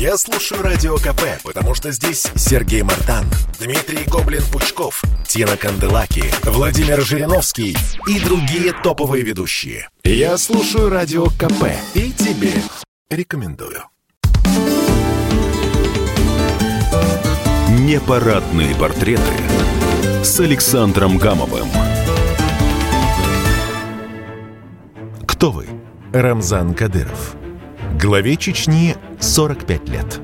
Я слушаю Радио КП, потому что здесь Сергей Мартан, Дмитрий Гоблин-Пучков, Тина Канделаки, Владимир Жириновский и другие топовые ведущие. Я слушаю Радио КП и тебе рекомендую. Непарадные портреты с Александром Гамовым. Кто вы? Рамзан Кадыров. Главе Чечни 45 лет.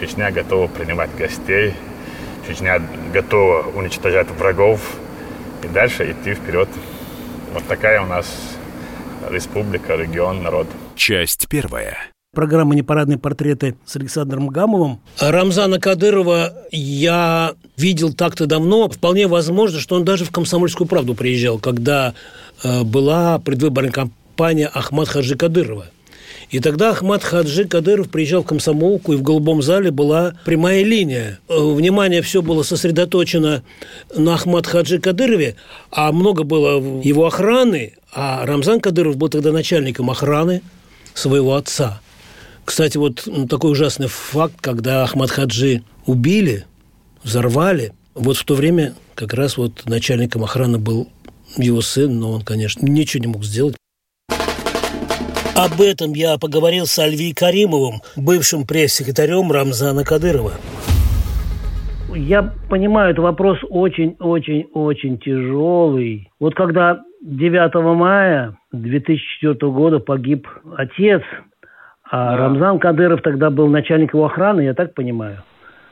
Чечня готова принимать гостей. Чечня готова уничтожать врагов и дальше идти вперед. Вот такая у нас республика, регион, народ. Часть первая. Программа «Непарадные портреты» с Александром Гамовым. Рамзана Кадырова я видел так-то давно. Вполне возможно, что он даже в «Комсомольскую правду» приезжал, когда э, была предвыборная кампания Ахмад Хаджи Кадырова. И тогда Ахмад Хаджи Кадыров приезжал в комсомолку, и в голубом зале была прямая линия. Э, внимание все было сосредоточено на Ахмад Хаджи Кадырове, а много было его охраны, а Рамзан Кадыров был тогда начальником охраны своего отца. Кстати, вот такой ужасный факт, когда Ахмад Хаджи убили, взорвали, вот в то время как раз вот начальником охраны был его сын, но он, конечно, ничего не мог сделать. Об этом я поговорил с Альви Каримовым, бывшим пресс-секретарем Рамзана Кадырова. Я понимаю, это вопрос очень-очень-очень тяжелый. Вот когда 9 мая 2004 года погиб отец, а да. Рамзан Кадыров тогда был начальник его охраны, я так понимаю?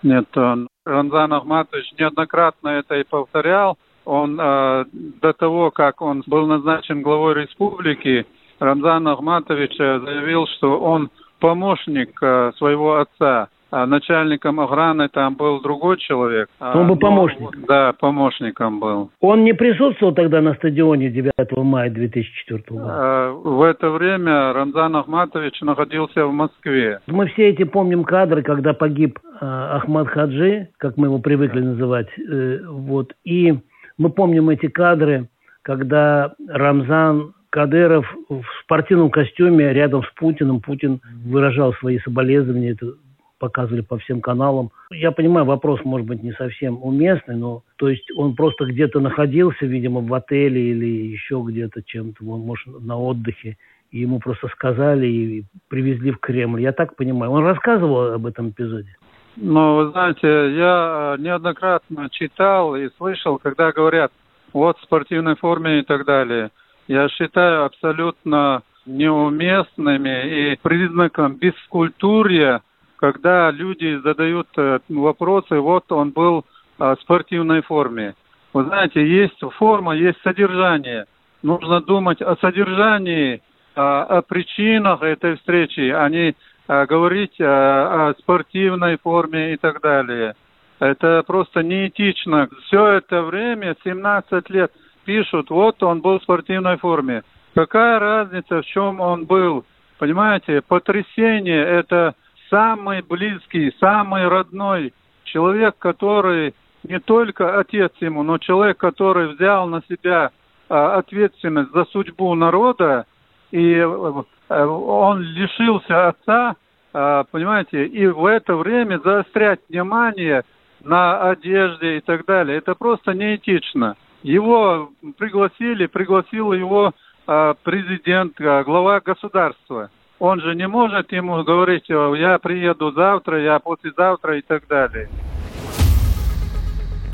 Нет, он, Рамзан Ахматович неоднократно это и повторял. Он э, до того, как он был назначен главой республики, Рамзан Ахматович э, заявил, что он помощник э, своего отца. А начальником охраны там был другой человек. А он был помощник? Да, помощником был. Он не присутствовал тогда на стадионе 9 мая 2004 года? А, в это время Рамзан Ахматович находился в Москве. Мы все эти помним кадры, когда погиб Ахмад Хаджи, как мы его привыкли называть. Э, вот. И мы помним эти кадры, когда Рамзан Кадыров в спортивном костюме рядом с Путиным. Путин выражал свои соболезнования. Это показывали по всем каналам. Я понимаю, вопрос может быть не совсем уместный, но то есть он просто где-то находился, видимо, в отеле или еще где-то чем-то, он может на отдыхе, и ему просто сказали и привезли в Кремль. Я так понимаю. Он рассказывал об этом эпизоде? Ну, вы знаете, я неоднократно читал и слышал, когда говорят, вот в спортивной форме и так далее. Я считаю абсолютно неуместными и признаком бескультурья когда люди задают э, вопросы, вот он был в спортивной форме. Вы знаете, есть форма, есть содержание. Нужно думать о содержании, о причинах этой встречи, а не говорить о спортивной форме и так далее. Это просто неэтично. Все это время, 17 лет, пишут, вот он был в спортивной форме. Какая разница, в чем он был? Понимаете, потрясение – это самый близкий, самый родной человек, который не только отец ему, но человек, который взял на себя а, ответственность за судьбу народа, и а, он лишился отца, а, понимаете, и в это время заострять внимание на одежде и так далее, это просто неэтично. Его пригласили, пригласил его а, президент, а, глава государства – он же не может ему говорить, я приеду завтра, я послезавтра и так далее.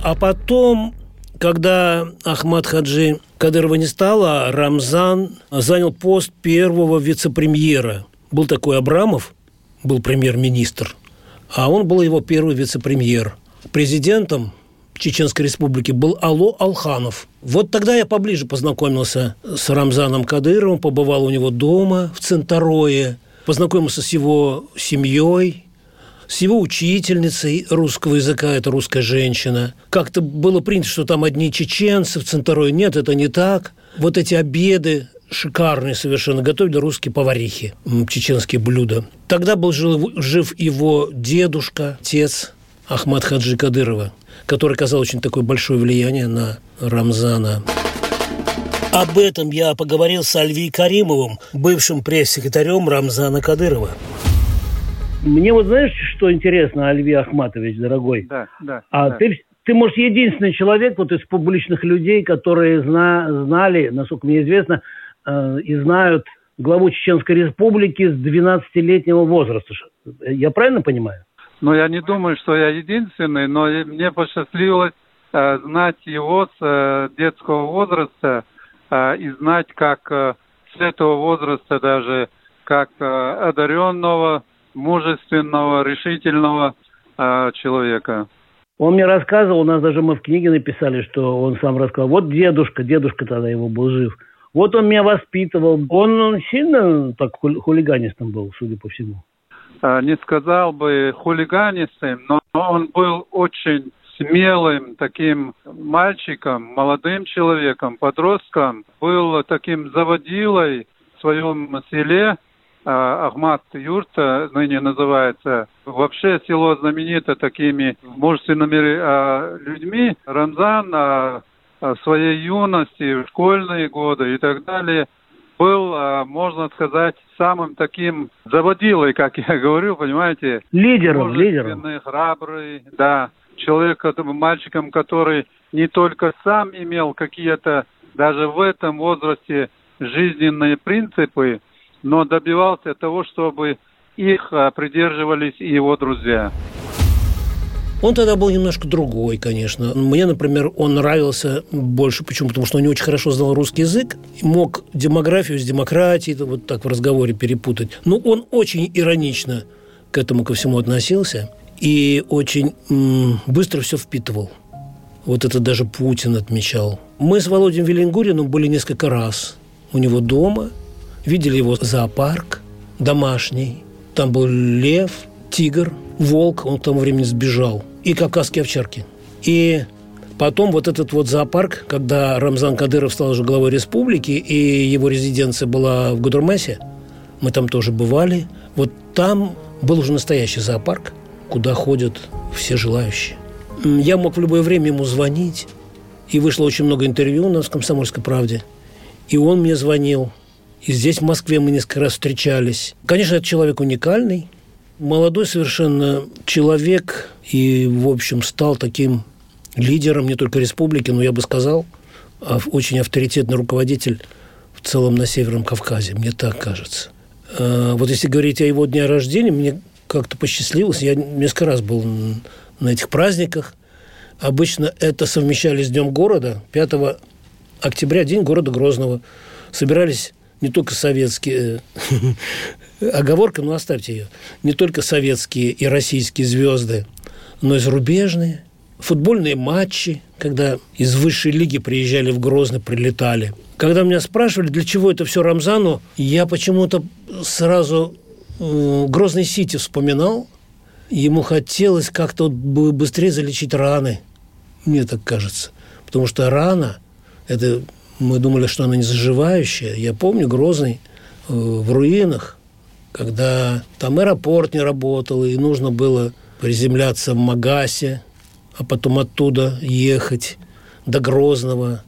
А потом, когда Ахмад Хаджи Кадырова не стало, Рамзан занял пост первого вице-премьера. Был такой Абрамов, был премьер-министр, а он был его первый вице-премьер. Президентом Чеченской Республики был Ало Алханов. Вот тогда я поближе познакомился с Рамзаном Кадыровым, побывал у него дома в Центарое, познакомился с его семьей, с его учительницей русского языка, это русская женщина. Как-то было принято, что там одни чеченцы в Центарое. Нет, это не так. Вот эти обеды шикарные совершенно готовили русские поварихи, чеченские блюда. Тогда был жив его дедушка, отец Ахмад Хаджи Кадырова, который оказал очень такое большое влияние на Рамзана. Об этом я поговорил с Альви Каримовым, бывшим пресс-секретарем Рамзана Кадырова. Мне вот знаешь, что интересно, Альви Ахматович, дорогой? Да, да. А да. ты, ты, может, единственный человек вот из публичных людей, которые зна, знали, насколько мне известно, э, и знают главу Чеченской Республики с 12-летнего возраста. Я правильно понимаю? Ну, я не думаю, что я единственный, но мне посчастливилось э, знать его с э, детского возраста э, и знать, как э, с этого возраста даже, как э, одаренного, мужественного, решительного э, человека. Он мне рассказывал, у нас даже мы в книге написали, что он сам рассказал, вот дедушка, дедушка тогда его был жив, вот он меня воспитывал. Он сильно так хулиганистом был, судя по всему. А, не сказал бы хулиганистым, но он был очень смелым таким мальчиком, молодым человеком, подростком. Был таким заводилой в своем селе, а, Ахмат Юрта ныне называется. Вообще село знаменито такими мужественными а, людьми. Рамзан в своей юности, в школьные годы и так далее – был, а, можно сказать, самым таким заводилой, как я говорю, понимаете? Лидером, лидером. храбрый, да. Человек, мальчиком, который не только сам имел какие-то, даже в этом возрасте, жизненные принципы, но добивался того, чтобы их а, придерживались и его друзья. Он тогда был немножко другой, конечно. Мне, например, он нравился больше. Почему? Потому что он не очень хорошо знал русский язык, мог демографию с демократией вот так в разговоре перепутать. Но он очень иронично к этому ко всему относился и очень быстро все впитывал. Вот это даже Путин отмечал. Мы с Володей Велингуриным были несколько раз у него дома, видели его зоопарк домашний. Там был лев, тигр, волк, он к тому времени сбежал и кавказские овчарки. И потом вот этот вот зоопарк, когда Рамзан Кадыров стал уже главой республики, и его резиденция была в Гудермесе, мы там тоже бывали, вот там был уже настоящий зоопарк, куда ходят все желающие. Я мог в любое время ему звонить, и вышло очень много интервью у нас в «Комсомольской правде», и он мне звонил, и здесь, в Москве, мы несколько раз встречались. Конечно, это человек уникальный, молодой совершенно человек и, в общем, стал таким лидером не только республики, но я бы сказал, очень авторитетный руководитель в целом на Северном Кавказе, мне так кажется. А, вот если говорить о его дне рождения, мне как-то посчастливилось. Я несколько раз был на этих праздниках. Обычно это совмещали с Днем города. 5 октября, День города Грозного. Собирались не только советские Оговорка, ну оставьте ее. Не только советские и российские звезды, но и зарубежные. Футбольные матчи, когда из высшей лиги приезжали в Грозный, прилетали. Когда меня спрашивали, для чего это все Рамзану, я почему-то сразу Грозный Сити вспоминал. Ему хотелось как-то быстрее залечить раны, мне так кажется. Потому что рана, это мы думали, что она не заживающая. Я помню Грозный э, в руинах, когда там аэропорт не работал, и нужно было приземляться в Магасе, а потом оттуда ехать до Грозного.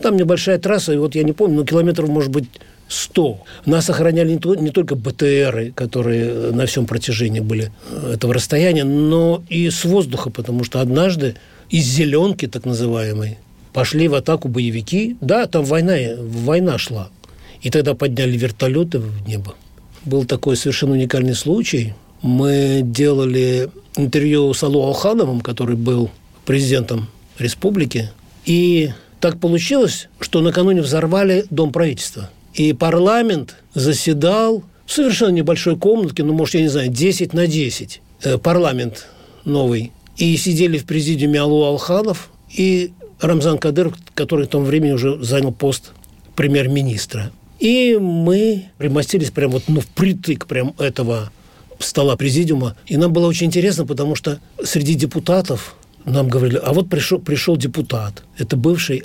Там небольшая трасса, и вот я не помню, но километров, может быть, 100. Нас охраняли не, то, не только БТРы, которые на всем протяжении были этого расстояния, но и с воздуха, потому что однажды из зеленки, так называемой, пошли в атаку боевики. Да, там война, война шла. И тогда подняли вертолеты в небо был такой совершенно уникальный случай. Мы делали интервью с Алло Алхановым, который был президентом республики. И так получилось, что накануне взорвали Дом правительства. И парламент заседал в совершенно небольшой комнатке, ну, может, я не знаю, 10 на 10. Э, парламент новый. И сидели в президиуме Алло Алханов и Рамзан Кадыров, который в том времени уже занял пост премьер-министра. И мы примостились прямо вот, ну, впритык прям этого стола президиума. И нам было очень интересно, потому что среди депутатов нам говорили, а вот пришел, пришел депутат, это бывший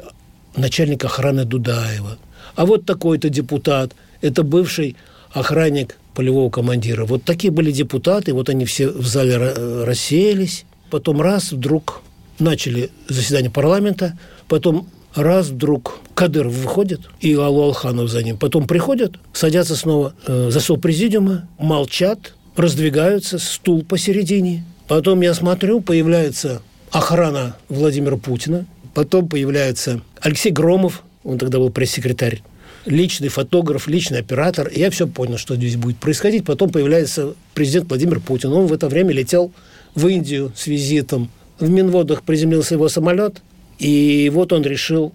начальник охраны Дудаева. А вот такой-то депутат, это бывший охранник полевого командира. Вот такие были депутаты, вот они все в зале рассеялись. Потом раз, вдруг начали заседание парламента, потом Раз вдруг Кадыров выходит, и Аллу Алханов за ним. Потом приходят, садятся снова э, за стол президиума, молчат, раздвигаются, стул посередине. Потом я смотрю, появляется охрана Владимира Путина, потом появляется Алексей Громов, он тогда был пресс-секретарь, личный фотограф, личный оператор. И я все понял, что здесь будет происходить. Потом появляется президент Владимир Путин. Он в это время летел в Индию с визитом. В Минводах приземлился его самолет, и вот он решил,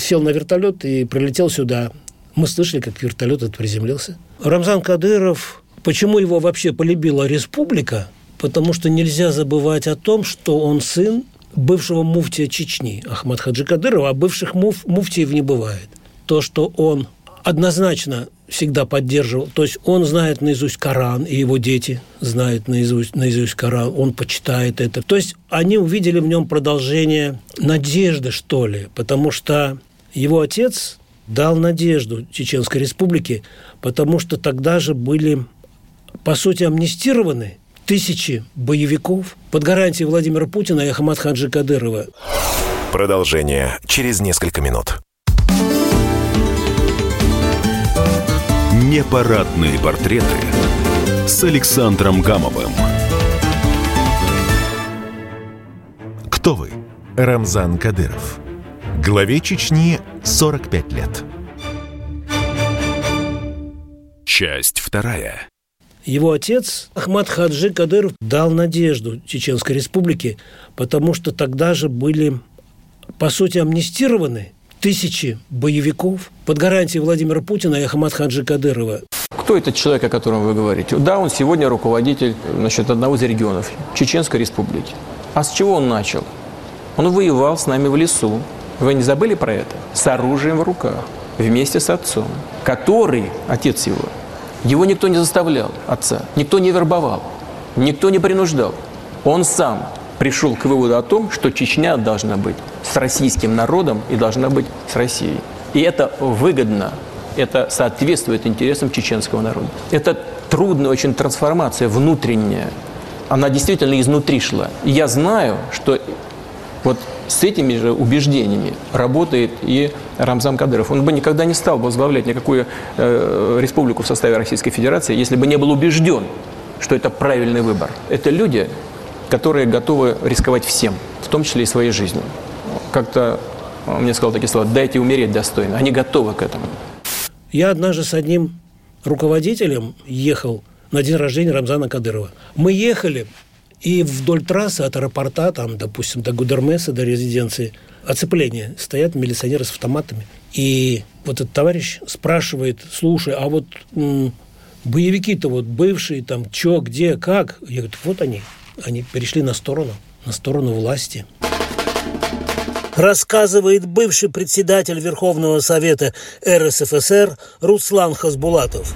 сел на вертолет и прилетел сюда. Мы слышали, как вертолет этот приземлился. Рамзан Кадыров, почему его вообще полюбила республика? Потому что нельзя забывать о том, что он сын бывшего муфтия Чечни Ахмад Хаджи Кадырова, а бывших муф, муфтиев не бывает. То, что он однозначно всегда поддерживал. То есть он знает наизусть Коран, и его дети знают наизусть, наизусть Коран, он почитает это. То есть они увидели в нем продолжение надежды, что ли, потому что его отец дал надежду Чеченской Республике, потому что тогда же были, по сути, амнистированы тысячи боевиков под гарантией Владимира Путина и Ахмад Хаджи Кадырова. Продолжение через несколько минут. Непарадные портреты с Александром Гамовым. Кто вы? Рамзан Кадыров. Главе Чечни 45 лет. Часть вторая. Его отец Ахмад Хаджи Кадыров дал надежду Чеченской Республике, потому что тогда же были, по сути, амнистированы тысячи боевиков под гарантией Владимира Путина и Ахмад Хаджи Кадырова. Кто этот человек, о котором вы говорите? Да, он сегодня руководитель значит, одного из регионов Чеченской Республики. А с чего он начал? Он воевал с нами в лесу. Вы не забыли про это? С оружием в руках, вместе с отцом, который, отец его, его никто не заставлял, отца, никто не вербовал, никто не принуждал. Он сам пришел к выводу о том, что Чечня должна быть с российским народом и должна быть с Россией. И это выгодно, это соответствует интересам чеченского народа. Это трудная очень трансформация внутренняя. Она действительно изнутри шла. И я знаю, что вот с этими же убеждениями работает и Рамзан Кадыров. Он бы никогда не стал возглавлять никакую э, республику в составе Российской Федерации, если бы не был убежден, что это правильный выбор. Это люди, которые готовы рисковать всем, в том числе и своей жизнью. Как-то он мне сказал такие слова, дайте умереть достойно. Они готовы к этому. Я однажды с одним руководителем ехал на день рождения Рамзана Кадырова. Мы ехали, и вдоль трассы от аэропорта, там, допустим, до Гудермеса, до резиденции, оцепление. Стоят милиционеры с автоматами. И вот этот товарищ спрашивает, слушай, а вот боевики-то вот бывшие, там, чё, где, как? Я говорю, вот они они перешли на сторону, на сторону власти. Рассказывает бывший председатель Верховного Совета РСФСР Руслан Хасбулатов.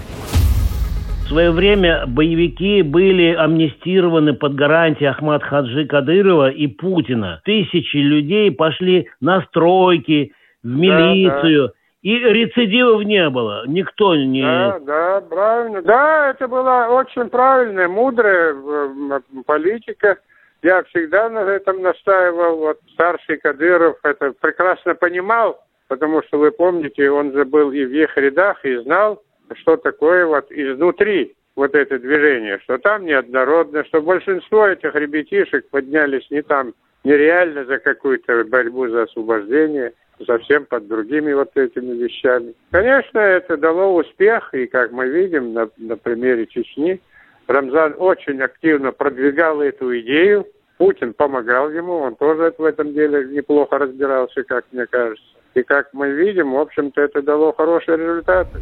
В свое время боевики были амнистированы под гарантией Ахмад Хаджи Кадырова и Путина. Тысячи людей пошли на стройки, в милицию. Да, да. И рецидивов не было. Никто не... Да, да, правильно. Да, это была очень правильная, мудрая э, политика. Я всегда на этом настаивал. Вот старший Кадыров это прекрасно понимал, потому что вы помните, он же был и в их рядах, и знал, что такое вот изнутри вот это движение, что там неоднородно, что большинство этих ребятишек поднялись не там нереально за какую-то борьбу за освобождение – совсем под другими вот этими вещами. Конечно, это дало успех, и как мы видим на, на примере Чечни, Рамзан очень активно продвигал эту идею, Путин помогал ему, он тоже в этом деле неплохо разбирался, как мне кажется. И как мы видим, в общем-то, это дало хорошие результаты.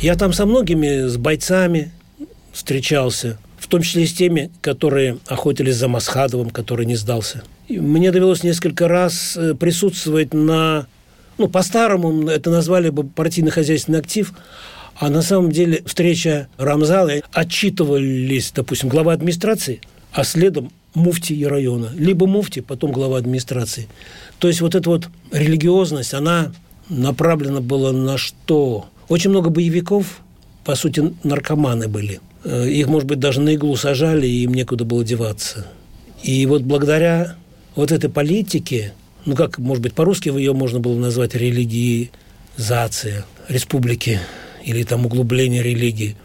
Я там со многими, с бойцами встречался, в том числе и с теми, которые охотились за Масхадовым, который не сдался – мне довелось несколько раз э, присутствовать на, ну, по-старому это назвали бы партийно-хозяйственный актив, а на самом деле встреча Рамзала, отчитывались, допустим, глава администрации, а следом муфти района. Либо муфти, потом глава администрации. То есть вот эта вот религиозность, она направлена была на что? Очень много боевиков, по сути, наркоманы были. Э, их, может быть, даже на иглу сажали, и им некуда было деваться. И вот благодаря вот этой политике ну как, может быть, по-русски ее можно было назвать религиизация республики или там углубление религии.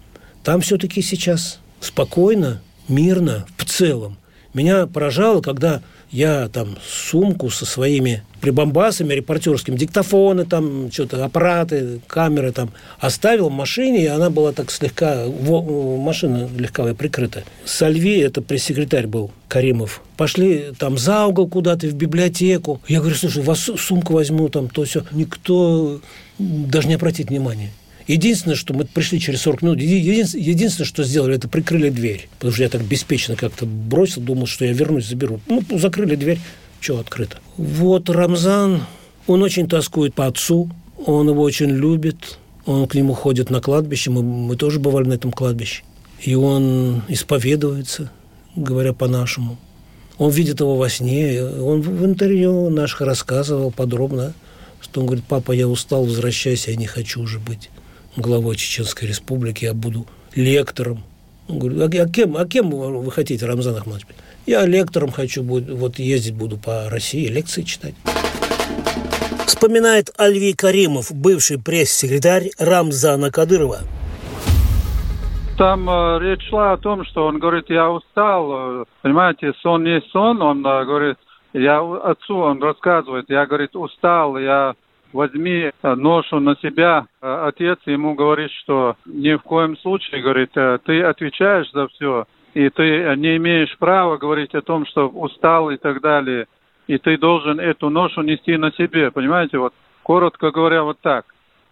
Там все-таки сейчас спокойно, мирно, в целом. Меня поражало, когда я там сумку со своими прибамбасами репортерскими, диктофоны, там что-то, аппараты, камеры там оставил в машине, и она была так слегка, машина легковая прикрыта. Сальви, это пресс-секретарь был, Каримов, пошли там за угол куда-то, в библиотеку. Я говорю, слушай, вас сумку возьму, там то все. Никто даже не обратит внимания. Единственное, что мы пришли через 40 минут, единственное, что сделали, это прикрыли дверь. Потому что я так беспечно как-то бросил, думал, что я вернусь, заберу. Ну, закрыли дверь, что открыто. Вот Рамзан, он очень тоскует по отцу, он его очень любит, он к нему ходит на кладбище, мы, мы тоже бывали на этом кладбище. И он исповедуется, говоря по-нашему. Он видит его во сне, он в интервью наших рассказывал подробно, что он говорит, папа, я устал, возвращайся, я не хочу уже быть главой Чеченской Республики, я буду лектором. Он говорит, а, а, кем, а кем вы хотите, Рамзан Ахмадович? Я лектором хочу, вот ездить буду по России, лекции читать. Вспоминает Альви Каримов, бывший пресс-секретарь Рамзана Кадырова. Там э, речь шла о том, что он говорит, я устал, э, понимаете, сон не сон, он э, говорит, я отцу, он рассказывает, я, говорит, устал, я возьми э, ношу на себя. Э, отец ему говорит, что ни в коем случае, говорит, э, ты отвечаешь за все, и ты не имеешь права говорить о том, что устал и так далее, и ты должен эту ношу нести на себе, понимаете, вот коротко говоря, вот так.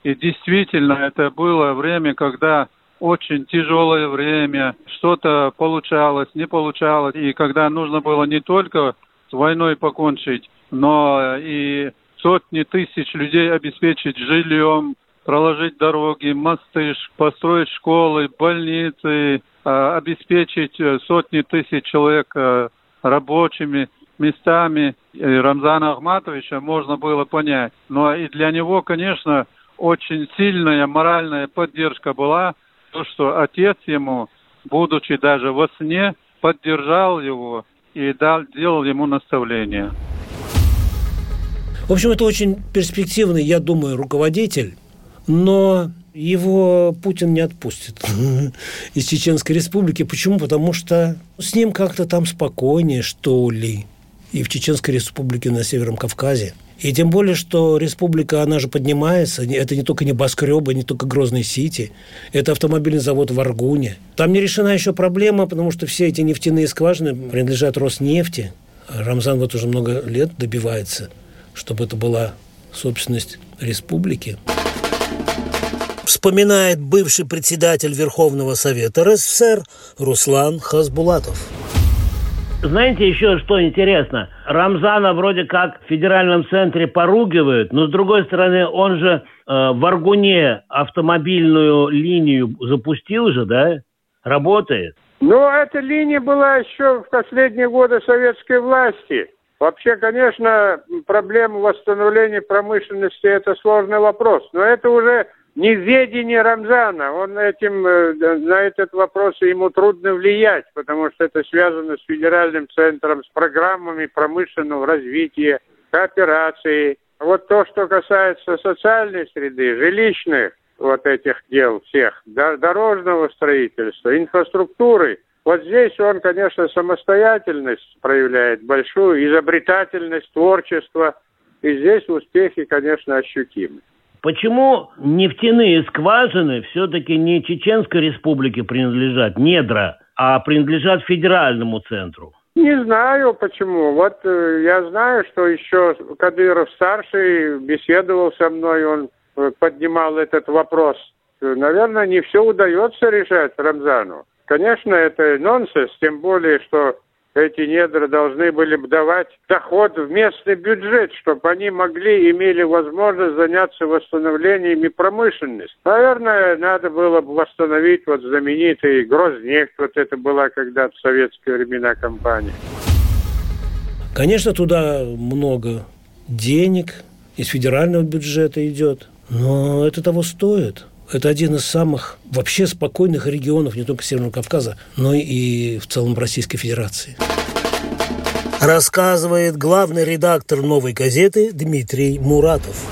И действительно, это было время, когда очень тяжелое время, что-то получалось, не получалось, и когда нужно было не только с войной покончить, но и сотни тысяч людей обеспечить жильем, проложить дороги, мосты, построить школы, больницы, а, обеспечить э, сотни тысяч человек э, рабочими местами. Рамзана Ахматовича можно было понять. Но и для него, конечно, очень сильная моральная поддержка была, то, что отец ему, будучи даже во сне, поддержал его и дал, делал ему наставления. В общем, это очень перспективный, я думаю, руководитель, но его Путин не отпустит из Чеченской Республики. Почему? Потому что с ним как-то там спокойнее, что ли, и в Чеченской Республике на Северном Кавказе. И тем более, что республика, она же поднимается. Это не только небоскребы, не только Грозный Сити. Это автомобильный завод в Аргуне. Там не решена еще проблема, потому что все эти нефтяные скважины принадлежат Роснефти. Рамзан вот уже много лет добивается – чтобы это была собственность республики. Вспоминает бывший председатель Верховного Совета РСФСР Руслан Хасбулатов. Знаете, еще что интересно? Рамзана вроде как в федеральном центре поругивают, но с другой стороны, он же э, в Аргуне автомобильную линию запустил же, да? Работает. Ну, эта линия была еще в последние годы советской власти. Вообще, конечно, проблема восстановления промышленности – это сложный вопрос. Но это уже не ведение Рамзана. Он этим, э, на этот вопрос ему трудно влиять, потому что это связано с федеральным центром, с программами промышленного развития, кооперации. Вот то, что касается социальной среды, жилищных вот этих дел всех, дорожного строительства, инфраструктуры – вот здесь он, конечно, самостоятельность проявляет большую, изобретательность, творчество. И здесь успехи, конечно, ощутимы. Почему нефтяные скважины все-таки не Чеченской республике принадлежат, недра, а принадлежат федеральному центру? Не знаю почему. Вот э, я знаю, что еще Кадыров старший беседовал со мной, он э, поднимал этот вопрос. Наверное, не все удается решать Рамзану. Конечно, это нонсенс, тем более, что эти недра должны были бы давать доход в местный бюджет, чтобы они могли, имели возможность заняться восстановлениями промышленности. Наверное, надо было бы восстановить вот знаменитый Грознефть, вот это была когда-то в советские времена компания. Конечно, туда много денег из федерального бюджета идет, но это того стоит. Это один из самых вообще спокойных регионов не только Северного Кавказа, но и в целом Российской Федерации. Рассказывает главный редактор «Новой газеты» Дмитрий Муратов.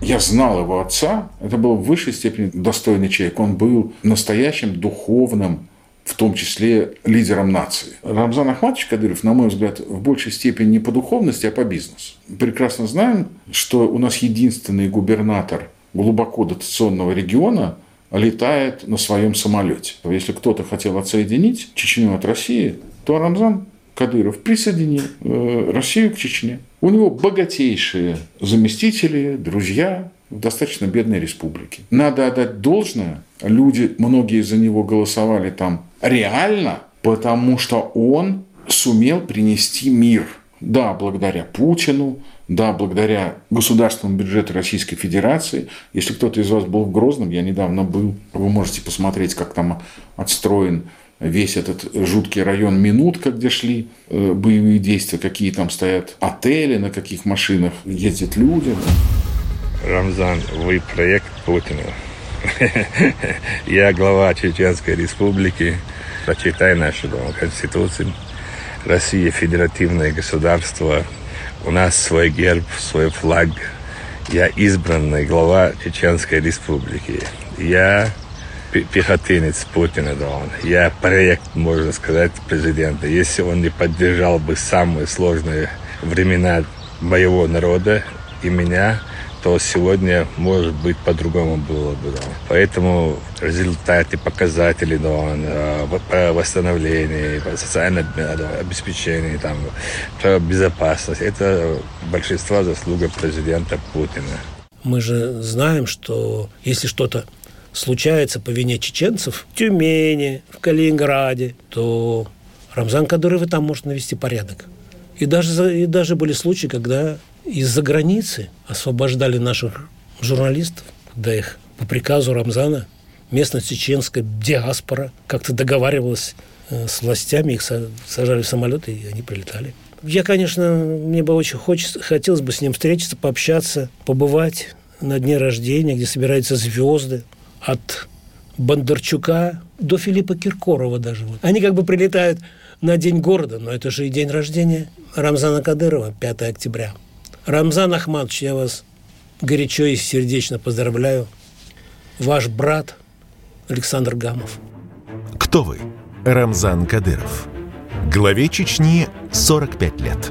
Я знал его отца. Это был в высшей степени достойный человек. Он был настоящим духовным, в том числе лидером нации. Рамзан Ахматович Кадыров, на мой взгляд, в большей степени не по духовности, а по бизнесу. Прекрасно знаем, что у нас единственный губернатор глубоко дотационного региона летает на своем самолете. Если кто-то хотел отсоединить Чечню от России, то Рамзан Кадыров присоединил э, Россию к Чечне. У него богатейшие заместители, друзья в достаточно бедной республике. Надо отдать должное. Люди, многие за него голосовали там реально, потому что он сумел принести мир. Да, благодаря Путину, да, благодаря государственному бюджету Российской Федерации. Если кто-то из вас был в Грозном, я недавно был, вы можете посмотреть, как там отстроен весь этот жуткий район Минутка, где шли э, боевые действия, какие там стоят отели, на каких машинах ездят люди. Рамзан, вы проект Путина. Я глава Чеченской Республики. Почитай нашу Конституцию. Россия федеративное государство. У нас свой герб, свой флаг. Я избранный глава Чеченской Республики. Я пехотинец Путина, да он. Я проект, можно сказать, президента. Если он не поддержал бы самые сложные времена моего народа и меня, то сегодня, может быть, по-другому было бы. Да. Поэтому результаты, показатели да, восстановления, социальное обеспечение, там, безопасность, это большинство заслуга президента Путина. Мы же знаем, что если что-то случается по вине чеченцев в Тюмени, в Калининграде, то Рамзан Кадыров и там может навести порядок. И даже, и даже были случаи, когда из-за границы освобождали наших журналистов, когда их по приказу Рамзана местная чеченская диаспора как-то договаривалась э, с властями, их сажали в самолеты, и они прилетали. Я, конечно, мне бы очень хочется, хотелось бы с ним встретиться, пообщаться, побывать на дне рождения, где собираются звезды, от Бондарчука до Филиппа Киркорова даже. Вот. Они как бы прилетают на День города, но это же и день рождения Рамзана Кадырова, 5 октября. Рамзан Ахматович, я вас горячо и сердечно поздравляю. Ваш брат Александр Гамов. Кто вы? Рамзан Кадыров. Главе Чечни 45 лет.